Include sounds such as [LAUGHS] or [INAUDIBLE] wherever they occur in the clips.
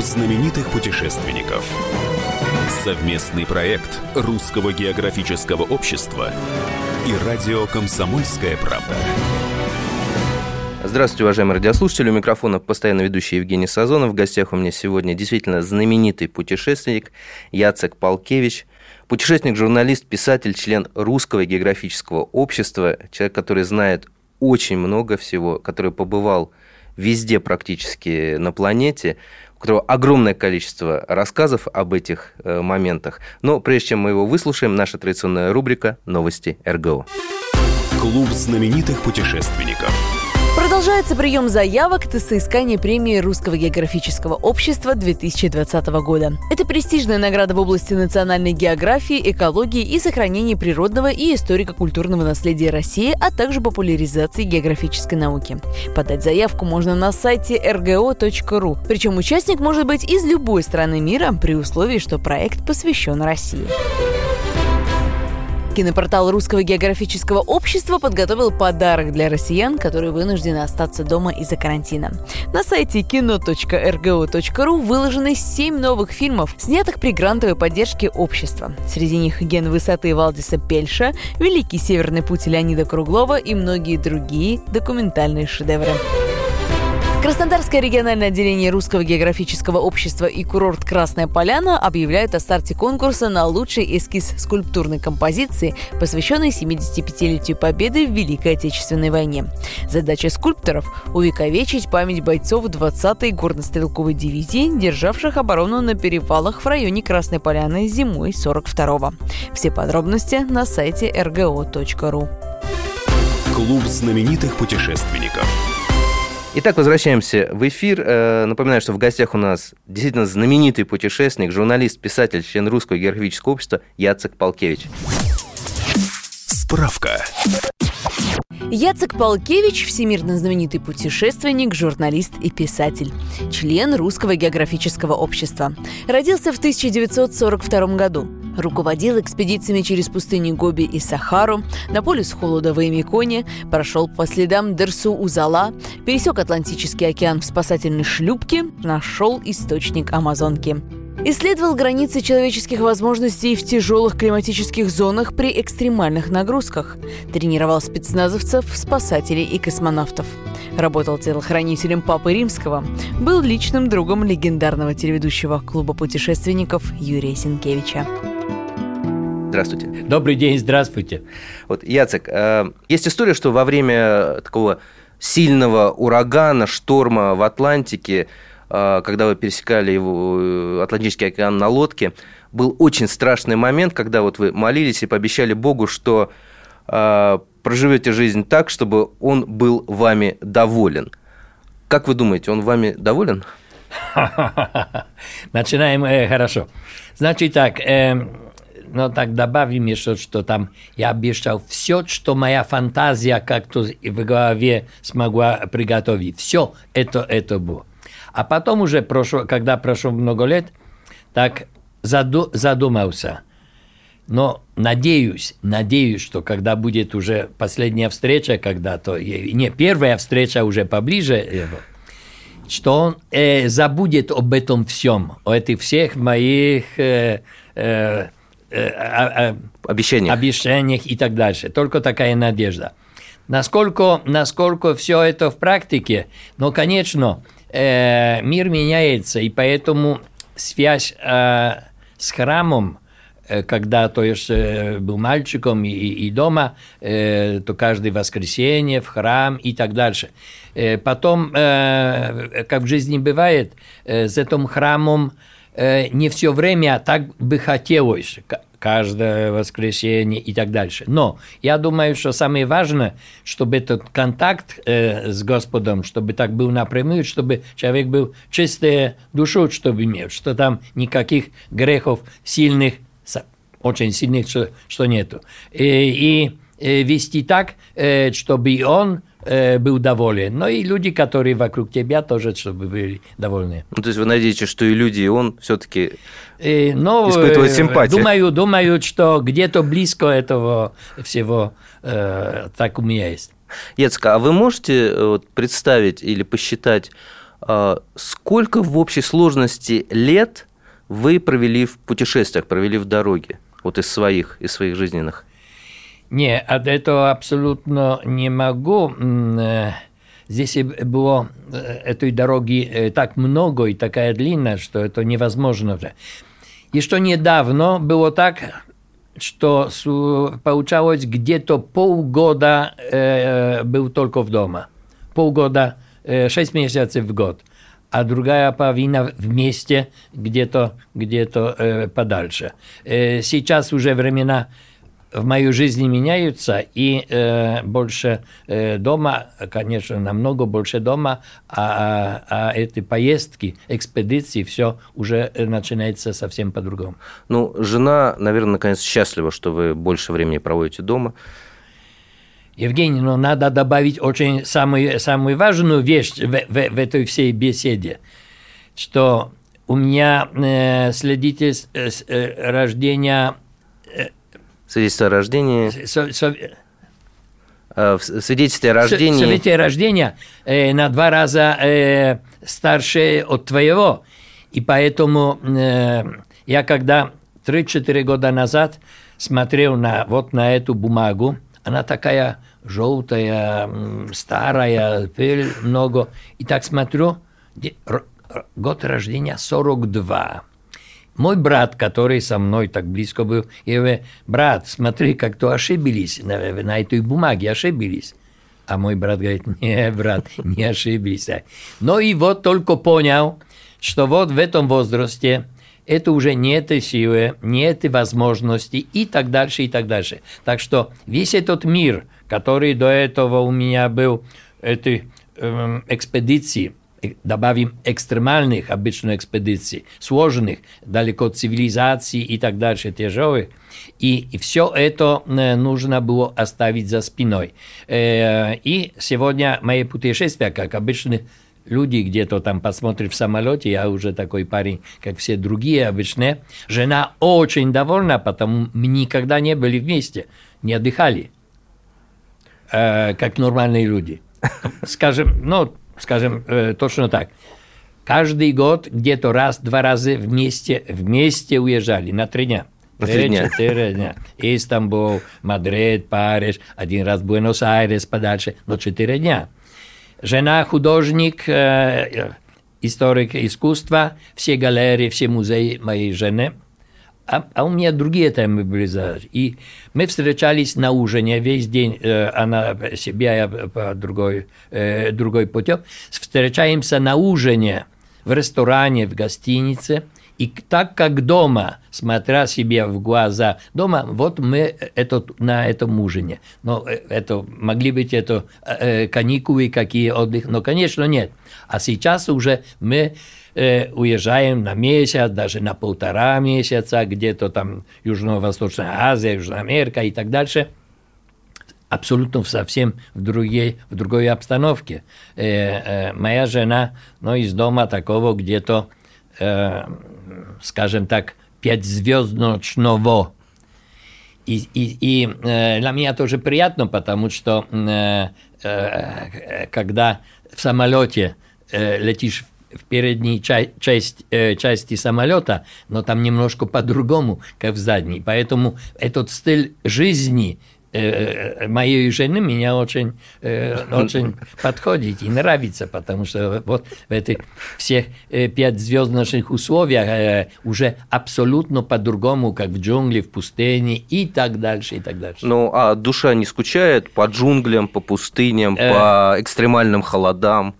Знаменитых путешественников. Совместный проект Русского географического общества и радио «Комсомольская правда». Здравствуйте, уважаемые радиослушатели. У микрофона постоянно ведущий Евгений Сазонов. В гостях у меня сегодня действительно знаменитый путешественник Яцек Полкевич. Путешественник, журналист, писатель, член Русского географического общества. Человек, который знает очень много всего, который побывал везде практически на планете, у которого огромное количество рассказов об этих э, моментах. Но прежде чем мы его выслушаем, наша традиционная рубрика «Новости РГО». Клуб знаменитых путешественников. Продолжается прием заявок на соискание премии Русского географического общества 2020 года. Это престижная награда в области национальной географии, экологии и сохранения природного и историко-культурного наследия России, а также популяризации географической науки. Подать заявку можно на сайте rgo.ru. Причем участник может быть из любой страны мира при условии, что проект посвящен России. Кинопортал Русского географического общества подготовил подарок для россиян, которые вынуждены остаться дома из-за карантина. На сайте кино.рго.ру выложены 7 новых фильмов, снятых при грантовой поддержке общества. Среди них «Ген высоты» Валдиса Пельша, «Великий северный путь» Леонида Круглова и многие другие документальные шедевры. Краснодарское региональное отделение Русского географического общества и курорт Красная Поляна объявляют о старте конкурса на лучший эскиз скульптурной композиции, посвященной 75-летию Победы в Великой Отечественной войне. Задача скульпторов – увековечить память бойцов 20-й горнострелковой дивизии, державших оборону на перевалах в районе Красной Поляны зимой 42-го. Все подробности на сайте rgo.ru. Клуб знаменитых путешественников. Итак, возвращаемся в эфир. Э, напоминаю, что в гостях у нас действительно знаменитый путешественник, журналист, писатель, член Русского географического общества Яцек Полкевич. Справка. Яцек Полкевич – всемирно знаменитый путешественник, журналист и писатель. Член Русского географического общества. Родился в 1942 году. Руководил экспедициями через пустыни Гоби и Сахару, на полюс холода в Эмиконе, прошел по следам Дерсу-Узала, пересек Атлантический океан в спасательной шлюпке, нашел источник Амазонки. Исследовал границы человеческих возможностей в тяжелых климатических зонах при экстремальных нагрузках. Тренировал спецназовцев, спасателей и космонавтов. Работал телохранителем Папы Римского. Был личным другом легендарного телеведущего клуба путешественников Юрия Сенкевича. Здравствуйте. Добрый день, здравствуйте. Вот, Яцек, э, есть история, что во время такого сильного урагана, шторма в Атлантике, э, когда вы пересекали его э, Атлантический океан на лодке, был очень страшный момент, когда вот вы молились и пообещали Богу, что проживете жизнь так, чтобы он был вами доволен. Как вы думаете, он вами доволен? [LAUGHS] Начинаем э, хорошо. Значит так, э, но так добавим еще, что там я обещал все, что моя фантазия как-то в голове смогла приготовить. Все это, это было. А потом уже, прошло, когда прошло много лет, так заду, задумался. Но надеюсь, надеюсь, что когда будет уже последняя встреча, когда-то, не первая встреча уже поближе, что он э, забудет об этом всем, о этих всех моих э, э, э, обещаниях. обещаниях и так дальше. Только такая надежда. Насколько, насколько все это в практике, но, конечно, э, мир меняется, и поэтому связь э, с храмом, э, когда то есть э, был мальчиком и, и дома, э, то каждое воскресенье в храм и так дальше. Потом, как в жизни бывает, с этим храмом Э, не все время так бы хотелось, каждое воскресенье и так дальше. Но я думаю, что самое важное, чтобы этот контакт э, с Господом, чтобы так был напрямую, чтобы человек был чистой душой, чтобы имел, что там никаких грехов сильных, очень сильных, что, что нету. И, и э, вести так, чтобы он Э, был доволен. Но и люди, которые вокруг тебя, тоже чтобы были довольны. Ну, то есть вы надеетесь, что и люди, и он все-таки ну, испытывает симпатию? Думаю, думаю, что где-то близко этого всего э, так у меня есть. Ецка, а вы можете э, вот, представить или посчитать А сколько в общей сложности лет вы провели в путешествиях, провели в дороге? Вот из своих, из своих жизненных. Не, от этого абсолютно не могу. Э, здесь было э, этой дороги э, так много и такая длинная, что это невозможно. Еще недавно было так, что получалось где-то полгода был только в дома. Полгода, шесть месяцев в год. А другая половина вместе где-то где, -то, подальше. Сейчас уже времена в моей жизни меняются, и э, больше э, дома, конечно, намного больше дома, а, а, а эти поездки, экспедиции, все уже начинается совсем по-другому. Ну, жена, наверное, наконец счастлива, что вы больше времени проводите дома. Евгений, но надо добавить очень самую, самую важную вещь в, в, в этой всей беседе, что у меня э, следите с, с э, рождения Свидетельство о рождении. Со, со... В свидетельстве о рождении. Свидетельство о рождении э, на два раза э, старше от твоего. И поэтому э, я когда 3-4 года назад смотрел на, вот на эту бумагу, она такая желтая, старая, пыль много. И так смотрю, год рождения 42. Мой брат, который со мной так близко был, я говорю, брат, смотри, как то ошиблись, на, на этой бумаге ошиблись. А мой брат говорит, не, брат, не ошиблись. Но и вот только понял, что вот в этом возрасте это уже не этой силы, не этой возможности и так дальше, и так дальше. Так что весь этот мир, который до этого у меня был, этой эм, экспедиции, добавим экстремальных обычно экспедиций, сложных, далеко от цивилизации и так дальше, тяжелых. И, все это нужно было оставить за спиной. И сегодня мои путешествия, как обычно, люди где-то там посмотрят в самолете, я уже такой парень, как все другие обычные. Жена очень довольна, потому мы никогда не были вместе, не отдыхали, как нормальные люди. Скажем, ну, скажем э, точно так. Каждый год где-то раз-два раза вместе, вместе уезжали на три дня. На три дня. Четыре дня. Истамбул, Мадрид, Париж, один раз Буэнос-Айрес, подальше, но четыре дня. Жена художник, э, историк искусства, все галереи, все музеи моей жены – а, а у меня другие темы были. И мы встречались на ужине весь день, э, она себя, я по другой, э, другой путем. Встречаемся на ужине в ресторане, в гостинице. И так как дома, смотря себе в глаза, дома, вот мы это, на этом ужине. Но э, это могли быть это э, каникулы, какие отдых, но, конечно, нет. А сейчас уже мы э, уезжаем на месяц, даже на полтора месяца, где-то там Южно-Восточная Азия, Южная Америка и так дальше – абсолютно совсем в другой, в другой обстановке. Э, э, моя жена, ну, из дома такого где-то, э, скажем так, пятизвездочного. И, и, и э, для меня тоже приятно, потому что э, э, когда в самолете э, летишь в передней ча- часть, э, части самолета, но там немножко по-другому, как в задней. Поэтому этот стиль жизни моей жены меня очень, э, очень [LAUGHS] подходит и нравится, потому что вот в этих всех э, пятизвездочных условиях э, уже абсолютно по-другому, как в джунгли, в пустыне и так дальше, и так дальше. Ну, а душа не скучает по джунглям, по пустыням, э... по экстремальным холодам?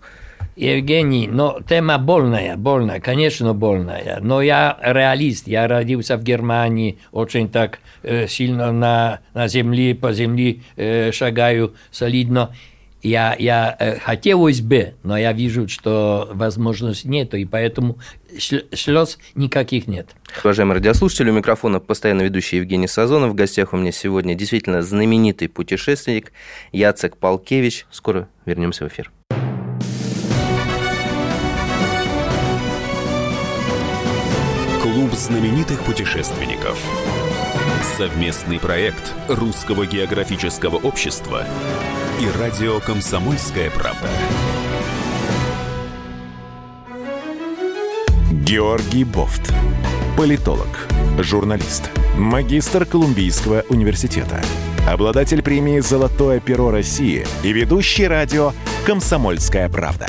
Евгений, но тема больная, больная, конечно, больная. Но я реалист, я родился в Германии, очень так э, сильно на, на земле, по земле э, шагаю солидно. Я, я э, хотелось бы, но я вижу, что возможности нет, и поэтому слез никаких нет. Уважаемые радиослушатели, у микрофона постоянно ведущий Евгений Сазонов. В гостях у меня сегодня действительно знаменитый путешественник Яцек Палкевич. Скоро вернемся в эфир. Клуб знаменитых путешественников. Совместный проект Русского географического общества и радио «Комсомольская правда». Георгий Бофт. Политолог, журналист, магистр Колумбийского университета, обладатель премии «Золотое перо России» и ведущий радио «Комсомольская правда».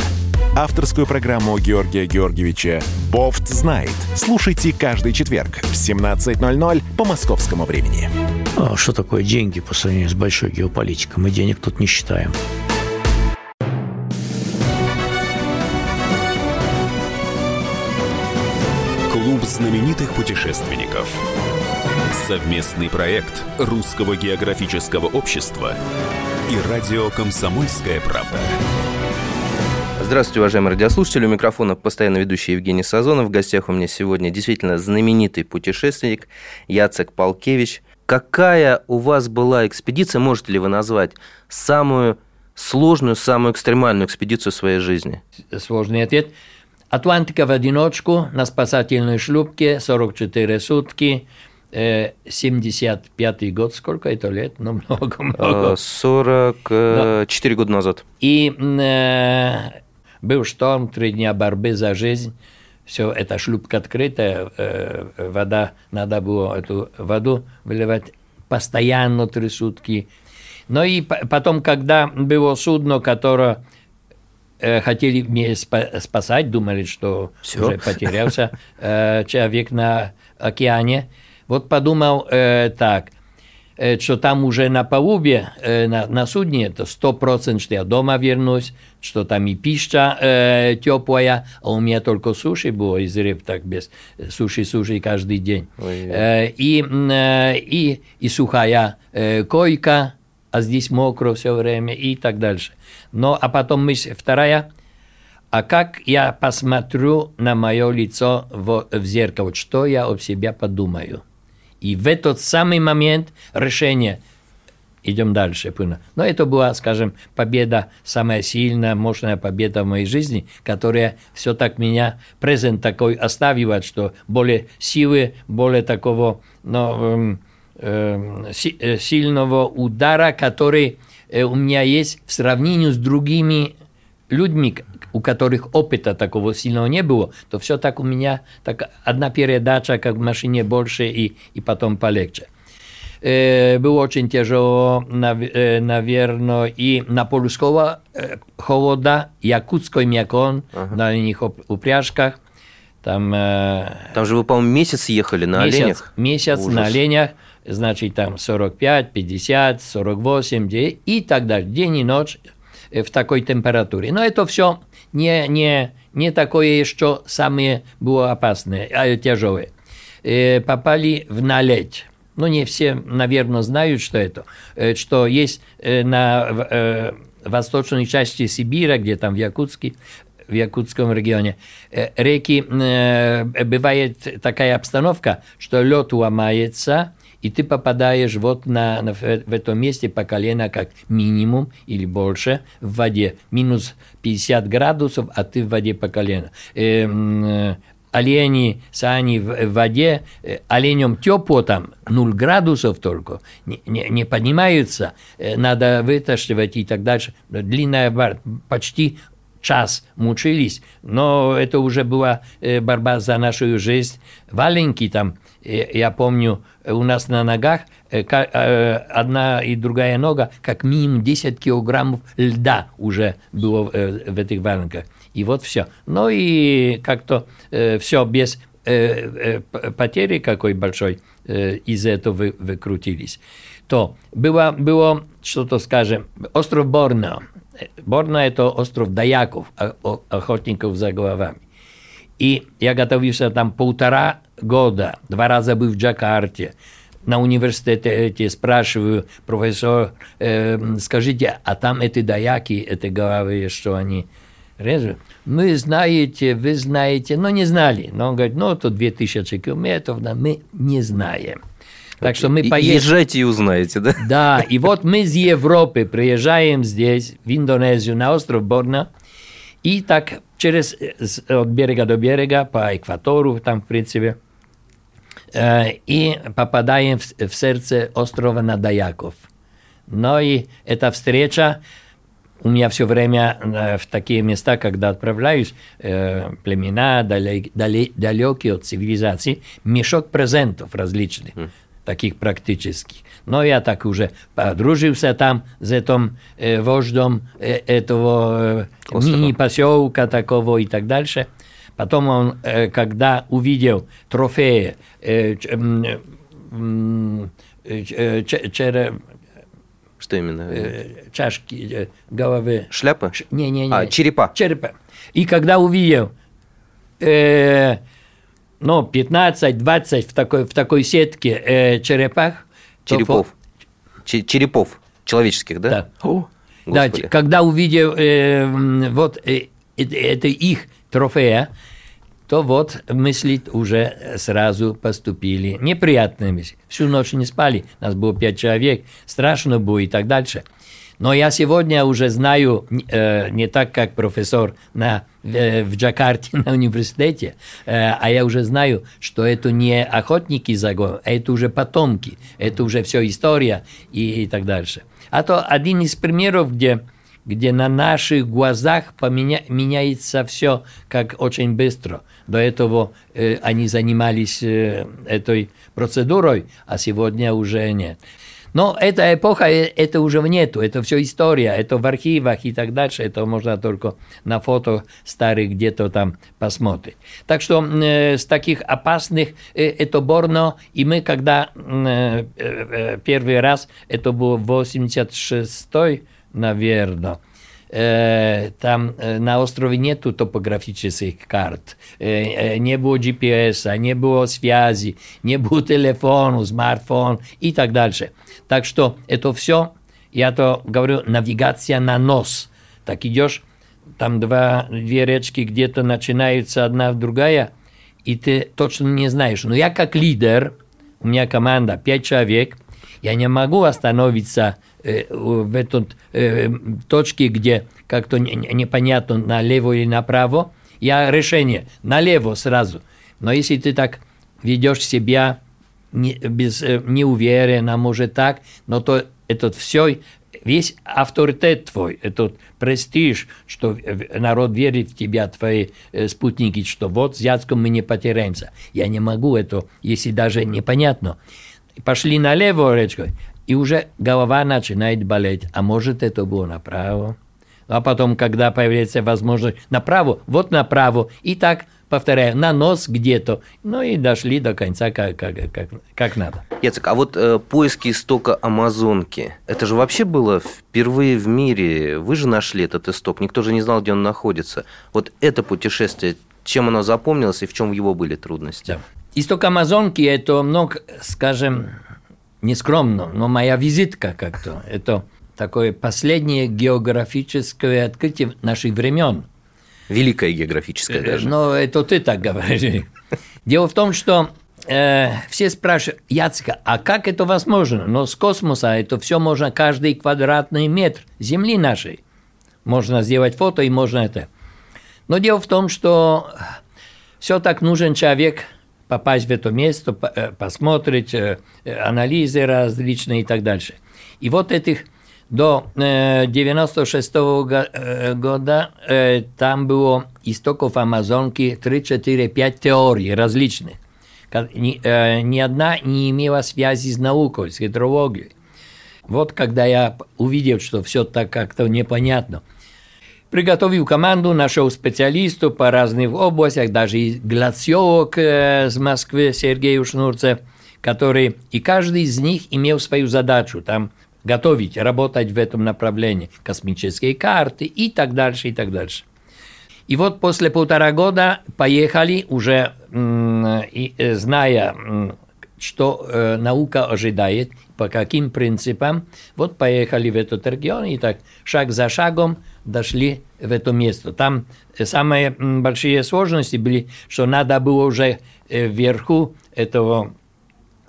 Авторскую программу Георгия Георгиевича «Бофт знает». Слушайте каждый четверг в 17.00 по московскому времени. А что такое деньги по сравнению с большой геополитикой? Мы денег тут не считаем. Клуб знаменитых путешественников. Совместный проект Русского географического общества и радио «Комсомольская правда». Здравствуйте, уважаемые радиослушатели. У микрофона постоянно ведущий Евгений Сазонов. В гостях у меня сегодня действительно знаменитый путешественник Яцек Полкевич. Какая у вас была экспедиция, можете ли вы назвать, самую сложную, самую экстремальную экспедицию в своей жизни? Сложный ответ. Атлантика в одиночку на спасательной шлюпке, 44 сутки, 75-й год, сколько это лет? Ну, [LAUGHS] много-много. 44 года назад. И э, был шторм, три дня борьбы за жизнь. Все, эта шлюпка открытая, э, вода, надо было эту воду выливать постоянно три сутки. Но и потом, когда было судно, которое Э, хотели меня спасать, думали, что Все. уже потерялся э, человек на океане. Вот подумал э, так, что там уже на палубе, на, на судне, это сто процентов, что я дома вернусь, что там и пища э, теплая, а у меня только суши было из рыб, так без суши-суши каждый день. Э, и, э, и, и сухая э, койка, а здесь мокро все время и так дальше. Но, а потом мысль вторая, а как я посмотрю на мое лицо в, в зеркало, что я об себе подумаю. И в этот самый момент решение идем дальше. Но это была, скажем, победа, самая сильная, мощная победа в моей жизни, которая все так меня, презент такой оставила, что более силы, более такого, ну, э, э, сильного удара, который Э, у меня есть в сравнении с другими людьми, у которых опыта такого сильного не было, то все так у меня, так одна передача, как в машине больше и, и потом полегче. Э, было очень тяжело, э, наверное, и на полюского холода, якутской мякон, ага. на них упряжках. Там, Там же вы, по-моему, месяц ехали на месяц, оленях. Месяц Ужас. на оленях значит, там 45, 50, 48 дней и так далее, день и ночь в такой температуре. Но это все не, не, не такое еще самое было опасное, а тяжелое. Попали в наледь. Ну, не все, наверное, знают, что это. Что есть на восточной части Сибири, где там в Якутске, в Якутском регионе, реки, бывает такая обстановка, что лед ломается, и ты попадаешь вот на, на, в этом месте по колено как минимум или больше в воде. Минус 50 градусов, а ты в воде по колено. Э, олени, сани в, в воде, э, оленям тепло там, 0 градусов только, не, не, не поднимаются, э, надо вытаскивать и так дальше. Длинная бар, почти час мучились, но это уже была э, борьба за нашу жизнь. Валенки там, э, я помню, у нас на ногах э, одна и другая нога, как минимум 10 килограммов льда уже было в этих валенках. И вот все. Ну и как-то все без потери какой большой из этого вы, выкрутились. То было, было что-то, скажем, остров Борнео. Борна – это остров Даяков, охотников за головами. И я готовился там полтора года, два раза был в Джакарте, на университете спрашиваю, профессор, э, скажите, а там эти даяки, эти головы, что они режут? Мы знаете, вы знаете, но не знали. Но он говорит, ну, это 2000 километров, да, мы не знаем. Так что мы поедем... Езжайте и узнаете, да? Да, и вот мы из Европы приезжаем здесь, в Индонезию, на остров Борна, и так через от берега до берега, по экватору, там, в принципе, и попадаем в сердце острова Надаяков. Но и эта встреча у меня все время в такие места, когда отправляюсь, племена далекие от цивилизации, мешок презентов различных, mm. таких практических. Но я так уже подружился там с этим э, вождем э, этого э, мини-поселка такого и так дальше. Потом он, э, когда увидел трофеи, э, э, э, череп, что именно? Чашки, головы. Шляпа? Не, не, не. А, черепа. Черепа. И когда увидел, э, ну, 15-20 в такой, в такой сетке э, черепах. Черепов. Черепов. Человеческих, да? Да. О, да, когда увидел э, вот э, это, это их трофея, то вот мысли уже сразу поступили неприятными. Всю ночь не спали, нас было пять человек, страшно было и так дальше. Но я сегодня уже знаю, э, не так как профессор на, э, в Джакарте [LAUGHS] на университете, э, а я уже знаю, что это не охотники за а это уже потомки, это уже все история и, и так дальше. А то один из примеров, где где на наших глазах поменя... меняется все как очень быстро. До этого э, они занимались э, этой процедурой, а сегодня уже нет. Но эта эпоха, э, это уже нету, это все история, это в архивах и так дальше, это можно только на фото старых где-то там посмотреть. Так что э, с таких опасных э, это Борно, и мы когда э, э, первый раз, это был 86-й, наверное. Там на острове нету топографических карт, не было GPS, не было связи, не было телефона, смартфон и так дальше. Так что это все, я то говорю, навигация на нос. Так идешь, там два, две речки где-то начинаются одна другая, и ты точно не знаешь. Но я как лидер, у меня команда пять человек, я не могу остановиться в этой э, точке, где как-то непонятно налево или направо, я решение налево сразу. Но если ты так ведешь себя не, без, э, неуверенно, может так, но то этот все, весь авторитет твой, этот престиж, что народ верит в тебя, твои спутники, что вот с Яцком мы не потеряемся. Я не могу это, если даже непонятно. Пошли налево речкой, и уже голова начинает болеть. А может, это было направо. А потом, когда появляется возможность направо, вот направо. И так, повторяю, на нос где-то. Ну и дошли до конца как, как, как, как надо. Яцек, а вот э, поиски истока Амазонки, это же вообще было впервые в мире. Вы же нашли этот исток, никто же не знал, где он находится. Вот это путешествие, чем оно запомнилось и в чем его были трудности? Да. Исток Амазонки – это много, скажем, нескромно, но моя визитка как-то. Это такое последнее географическое открытие наших времен. Великое географическое даже. Но это ты так говоришь. [LAUGHS] Дело в том, что э, все спрашивают, Яцка, а как это возможно? Но с космоса это все можно, каждый квадратный метр Земли нашей. Можно сделать фото и можно это. Но дело в том, что все так нужен человек – попасть в это место, э, посмотреть, э, анализы различные и так дальше. И вот этих до 96 -го года там было истоков Амазонки 3, 4, 5 теорий различных. Ни одна не имела связи с наукой, с гидрологией. Вот когда я увидел, что все так как-то непонятно – Приготовил команду, нашел специалистов по разным областях, даже и глациолог э, из Москвы Сергей Шнурцев, который, и каждый из них имел свою задачу, там, готовить, работать в этом направлении, космические карты и так дальше, и так дальше. И вот после полтора года поехали уже, э, зная, что э, наука ожидает, по каким принципам, вот поехали в этот регион и так шаг за шагом – дошли в это место. Там самые большие сложности были, что надо было уже э, вверху этого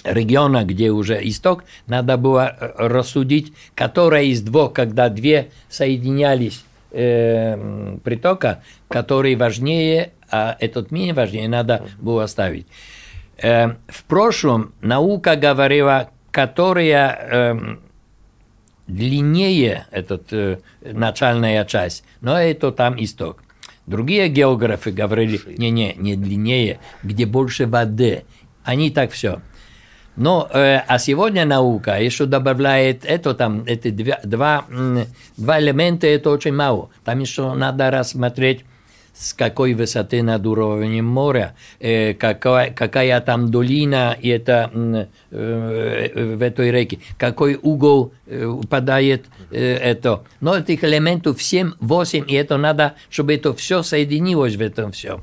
региона, где уже исток, надо было э, рассудить, которая из двух, когда две соединялись э, притока, который важнее, а этот менее важнее, надо было оставить. Э, в прошлом наука говорила, которая э, длиннее этот, э, начальная часть, но это там исток. Другие географы говорили, не-не, не длиннее, где больше воды. Они так все. Но, э, а сегодня наука еще добавляет это там, эти два, два, два элемента, это очень мало. Там еще надо рассмотреть с какой высоты над уровнем моря, э, какая, какая там долина и это, э, в этой реке, какой угол э, упадает э, это. Но этих элементов 7, 8, и это надо, чтобы это все соединилось в этом все.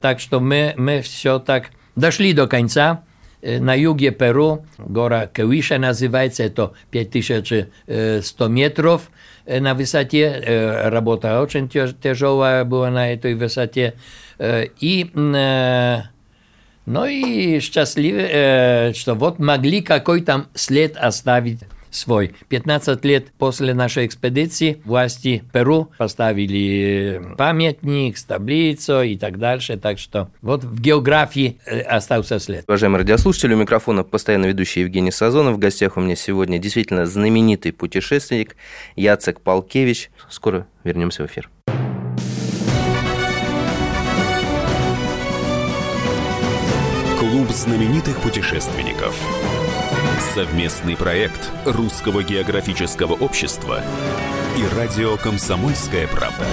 Так что мы, мы все так дошли до конца. На юге Перу, гора Кевиша называется, это 5100 метров – на высоте, работа очень тяжелая была на этой высоте. И, ну и счастливы, что вот могли какой-то след оставить свой. 15 лет после нашей экспедиции власти Перу поставили памятник с таблицей и так дальше. Так что вот в географии э, остался след. Уважаемые радиослушатели, у микрофона постоянно ведущий Евгений Сазонов. В гостях у меня сегодня действительно знаменитый путешественник Яцек Палкевич. Скоро вернемся в эфир. Клуб знаменитых путешественников. Совместный проект Русского географического общества и радио «Комсомольская правда».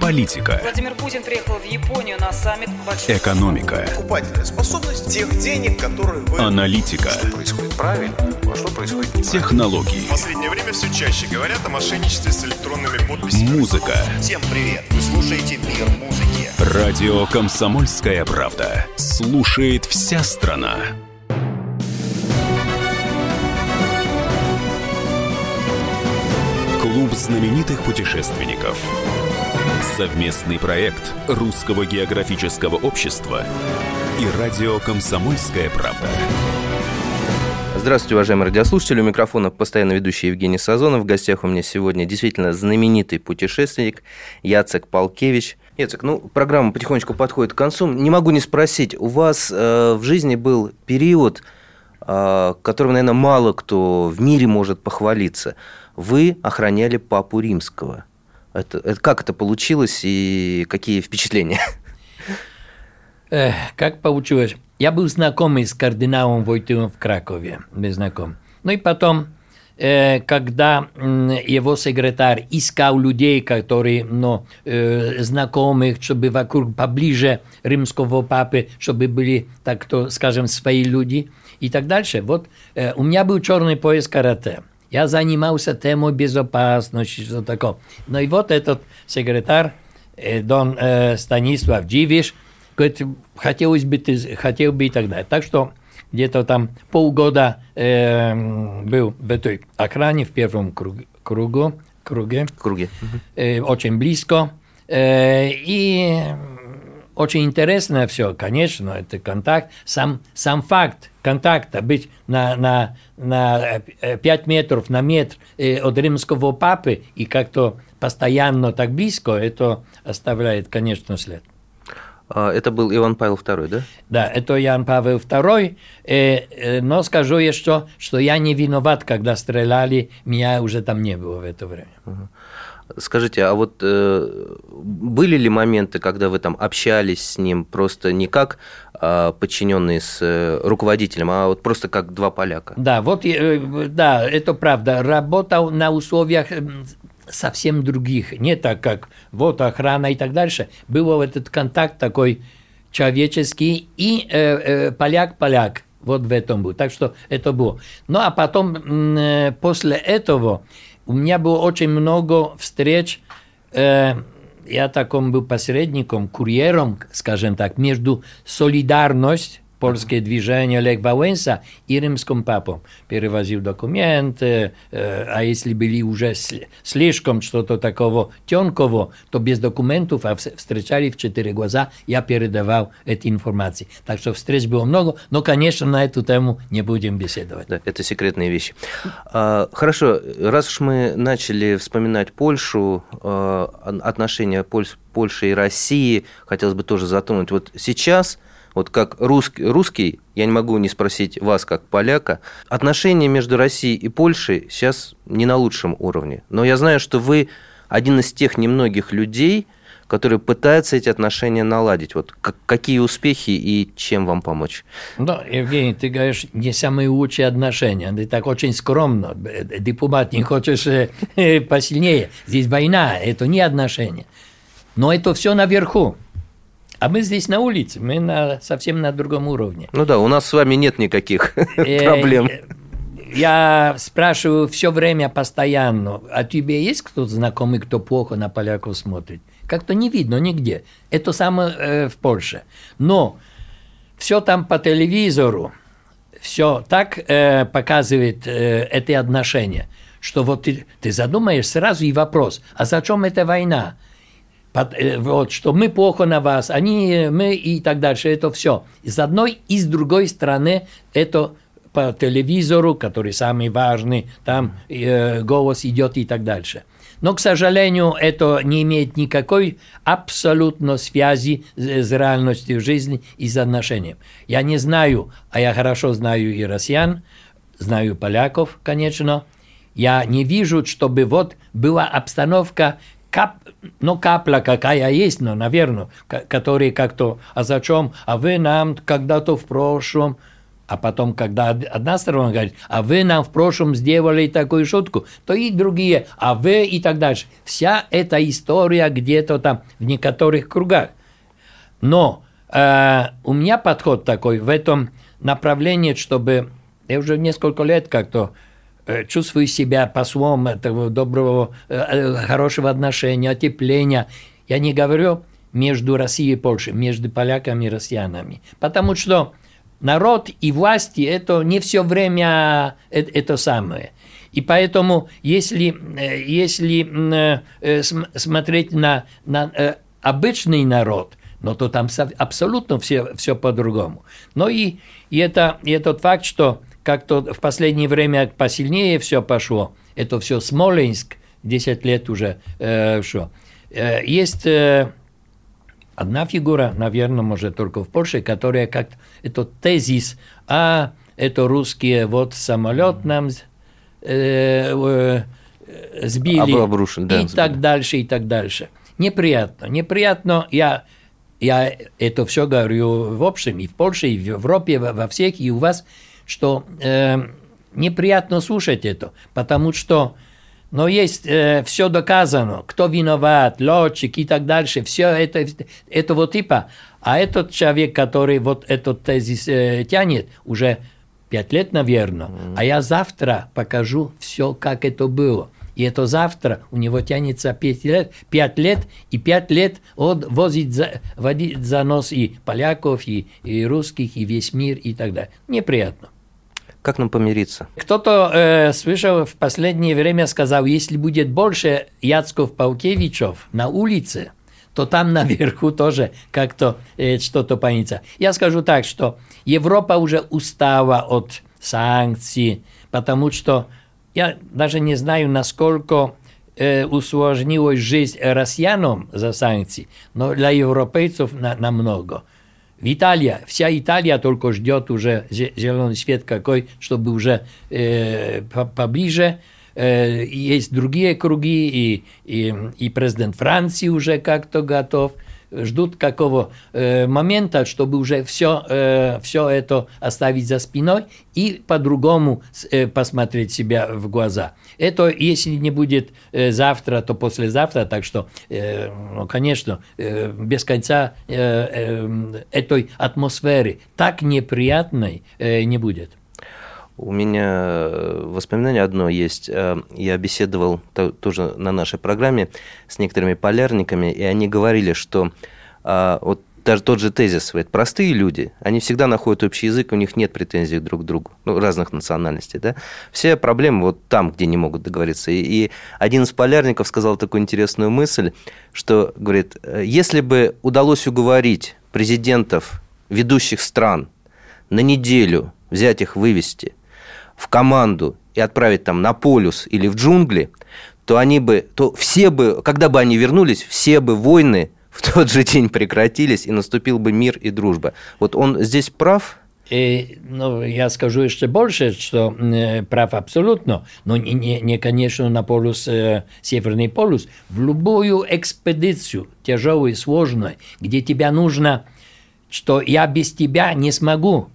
Политика. Владимир Путин приехал в Японию на саммит большой... Экономика. Покупательная способность тех денег, которые вы... Аналитика. Что происходит правильно, что происходит. Технологии. В последнее время все чаще говорят о мошенничестве с электронными подписями. Музыка. Всем привет! Вы слушаете «Мир музыки». Радио «Комсомольская правда». Слушает вся страна. Клуб знаменитых путешественников. Совместный проект Русского географического общества и радио «Комсомольская правда». Здравствуйте, уважаемые радиослушатели. У микрофона постоянно ведущий Евгений Сазонов. В гостях у меня сегодня действительно знаменитый путешественник Яцек Палкевич. Яцек, ну, программа потихонечку подходит к концу. Не могу не спросить, у вас э, в жизни был период, э, которым, наверное, мало кто в мире может похвалиться. Вы охраняли Папу Римского. Это, это, как это получилось и какие впечатления? Эх, как получилось? Я был знакомый с кардиналом Войтылом в Кракове, без знаком. Ну и потом, э, когда э, его секретарь искал людей, которые, ну, э, знакомых, чтобы вокруг поближе римского папы, чтобы были, так то скажем, свои люди и так дальше. Вот э, у меня был черный пояс карате. Я занимался темой безопасности, что такое. Ну и вот этот секретарь, э, Дон э, Станислав Дживиш, говорит, хотелось бы, ты, хотел бы и так далее. Так что где-то там полгода э, был в этой охране в первом круг, кругу, круге, Круги. э, очень близко. Э, и очень интересно все, конечно, это контакт. Сам, сам факт контакта, быть на, на, на 5 метров, на метр э, от римского папы и как-то постоянно так близко, это оставляет, конечно, след. А, Это был Иван Павел II, да? Да, это Ян Павел II, э, э, но скажу еще, что я не виноват, когда стреляли, меня уже там не было в это время. Скажите, а вот э, были ли моменты, когда вы там общались с ним просто не как э, подчиненные с э, руководителем, а вот просто как два поляка? Да, вот, э, да, это правда. Работал на условиях совсем других, не так как вот охрана и так дальше. Был этот контакт такой человеческий и э, э, поляк-поляк. Вот в этом был. Так что это было. Ну а потом, э, после этого, у меня было очень много встреч. э, я таком был посредником, курьером, скажем так, между солидарность польское движение Лех Валенса и римским папом. Перевозил документы, а если были уже сли- слишком что-то такого тонкого, то без документов, а вс- встречали в четыре глаза, я передавал эти информации. Так что встреч было много, но, конечно, на эту тему не будем беседовать. Да, это секретные вещи. Хорошо, раз уж мы начали вспоминать Польшу, а, отношения Поль- Польши и России, хотелось бы тоже затронуть. Вот сейчас вот как русский, русский, я не могу не спросить вас, как поляка, отношения между Россией и Польшей сейчас не на лучшем уровне. Но я знаю, что вы один из тех немногих людей, которые пытаются эти отношения наладить. Вот какие успехи и чем вам помочь? Да, Евгений, ты говоришь, не самые лучшие отношения. Ты так очень скромно. Дипломат не хочешь э, посильнее. Здесь война, это не отношения. Но это все наверху. А мы здесь на улице, мы на, совсем на другом уровне. Ну да, у нас с вами нет никаких [LAUGHS] э, проблем. Я спрашиваю все время постоянно, а тебе есть кто-то знакомый, кто плохо на поляков смотрит? Как-то не видно нигде. Это самое э, в Польше. Но все там по телевизору, все так э, показывает э, эти отношения, что вот ты, ты задумаешь сразу и вопрос, а зачем эта война? Э, вот, что мы плохо на вас, они, мы и так дальше, это все. С одной и с другой стороны это по телевизору, который самый важный, там э, голос идет и так дальше. Но, к сожалению, это не имеет никакой абсолютно связи с, с реальностью жизни и с отношением. Я не знаю, а я хорошо знаю и россиян, знаю поляков, конечно. Я не вижу, чтобы вот была обстановка кап, ну, капля какая есть, но, наверное, которые как-то, а зачем, а вы нам когда-то в прошлом, а потом, когда одна сторона говорит, а вы нам в прошлом сделали такую шутку, то и другие, а вы и так дальше. Вся эта история где-то там в некоторых кругах. Но э, у меня подход такой в этом направлении, чтобы я уже несколько лет как-то чувствую себя послом этого доброго, э, э, хорошего отношения, отепления. Я не говорю между Россией и Польшей, между поляками и россиянами. Потому что народ и власти это не все время это, самое. И поэтому, если, э, если э, смотреть на, на э, обычный народ, но то там абсолютно все, все по-другому. Но и, и, это, и этот факт, что как-то в последнее время посильнее все пошло, это все Смоленск, 10 лет уже э, что. Э, есть э, одна фигура, наверное, может только в Польше, которая как это тезис, а это русские, вот самолет нам э, э, сбили Обрушен, да, и сбили. так дальше, и так дальше. Неприятно, неприятно. Я, я это все говорю в общем, и в Польше, и в Европе, во всех, и у вас, что э, неприятно слушать это, потому что но есть э, все доказано, кто виноват, летчик и так дальше, все это, этого типа. А этот человек, который вот этот тезис э, тянет, уже пять лет, наверное, mm. а я завтра покажу все, как это было. И это завтра у него тянется 5 лет, 5 лет, и 5 лет он возит за, водит за нос и поляков, и, и русских, и весь мир, и так далее. Неприятно. Как нам помириться? Кто-то, э, слышал, в последнее время сказал, если будет больше Яцков-Паукевичев на улице, то там наверху тоже как-то э, что-то появится. Я скажу так, что Европа уже устала от санкций, потому что я даже не знаю, насколько э, усложнилась жизнь россиянам за санкции, но для европейцев на, намного. В Италии, вся Италия только ждет уже зеленый свет какой, чтобы уже э, поближе. Э, есть другие круги, и, и, и президент Франции уже как-то готов ждут какого э, момента, чтобы уже все, э, все это оставить за спиной и по-другому э, посмотреть себя в глаза. Это если не будет э, завтра, то послезавтра, так что, э, ну, конечно, э, без конца э, э, этой атмосферы так неприятной э, не будет. У меня э, воспоминание одно есть. Э, я беседовал тоже на нашей программе с некоторыми полярниками, и они говорили, что а, вот даже тот же тезис, говорит, простые люди, они всегда находят общий язык, у них нет претензий друг к другу, ну, разных национальностей, да. Все проблемы вот там, где не могут договориться. И, и один из полярников сказал такую интересную мысль, что, говорит, «Э, если бы удалось уговорить президентов ведущих стран на неделю взять их, вывести – в команду и отправить там на полюс или в джунгли, то они бы, то все бы, когда бы они вернулись, все бы войны [LAUGHS] в тот же день прекратились, и наступил бы мир и дружба. Вот он здесь прав? И, ну, я скажу еще больше, что э, прав абсолютно, но не, не, не конечно, на полюс, э, Северный полюс. В любую экспедицию, тяжелую, сложную, где тебя нужно, что я без тебя не смогу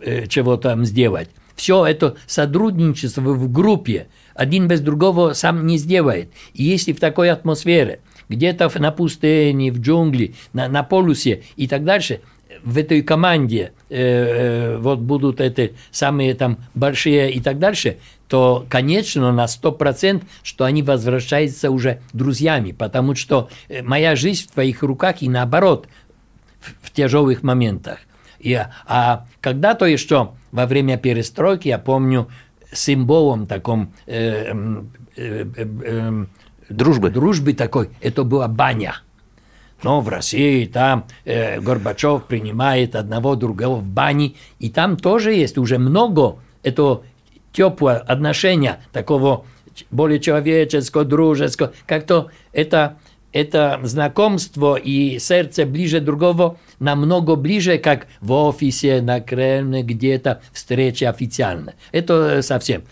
э, чего там сделать. Все это сотрудничество в группе, один без другого сам не сделает. И если в такой атмосфере, где-то на пустыне, в джунгли, на, на полюсе и так дальше – в этой команде э, э, вот будут эти самые там большие и так дальше, то, конечно, на 100%, что они возвращаются уже друзьями, потому что э, моя жизнь в твоих руках и наоборот в, в тяжелых моментах. И, а когда-то еще во время перестройки, я помню, символом таком э, э, э, э, дружбы. дружбы такой, это была баня. Но в России там э, Горбачев принимает одного другого в бане, и там тоже есть уже много этого теплого отношения, такого более человеческого, дружеского, как-то это, это знакомство и сердце ближе другого намного ближе, как в офисе, на Кремле, где-то встреча официально. Это совсем.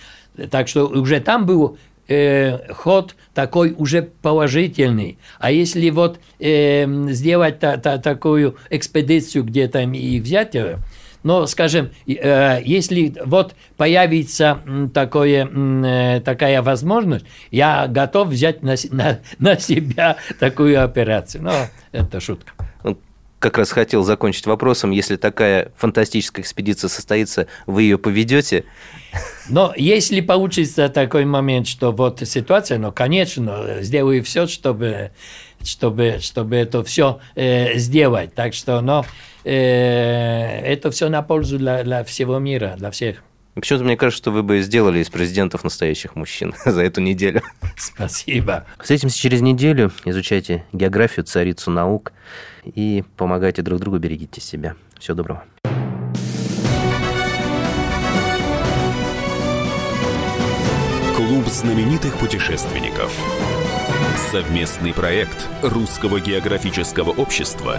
Так что уже там был э, ход такой уже положительный. А если вот э, сделать та, та, такую экспедицию где-то и взять ее, но, скажем, э, если вот появится такое, э, такая возможность, я готов взять на, на, на себя такую операцию. Но это шутка как раз хотел закончить вопросом, если такая фантастическая экспедиция состоится, вы ее поведете? Но если получится такой момент, что вот ситуация, ну, конечно, сделаю все, чтобы, чтобы, чтобы это все э, сделать. Так что, но э, это все на пользу для, для всего мира, для всех. Почему-то мне кажется, что вы бы сделали из президентов настоящих мужчин [LAUGHS] за эту неделю. [LAUGHS] Спасибо. Встретимся через неделю. Изучайте географию, царицу наук и помогайте друг другу, берегите себя. Всего доброго. Клуб знаменитых путешественников. Совместный проект Русского географического общества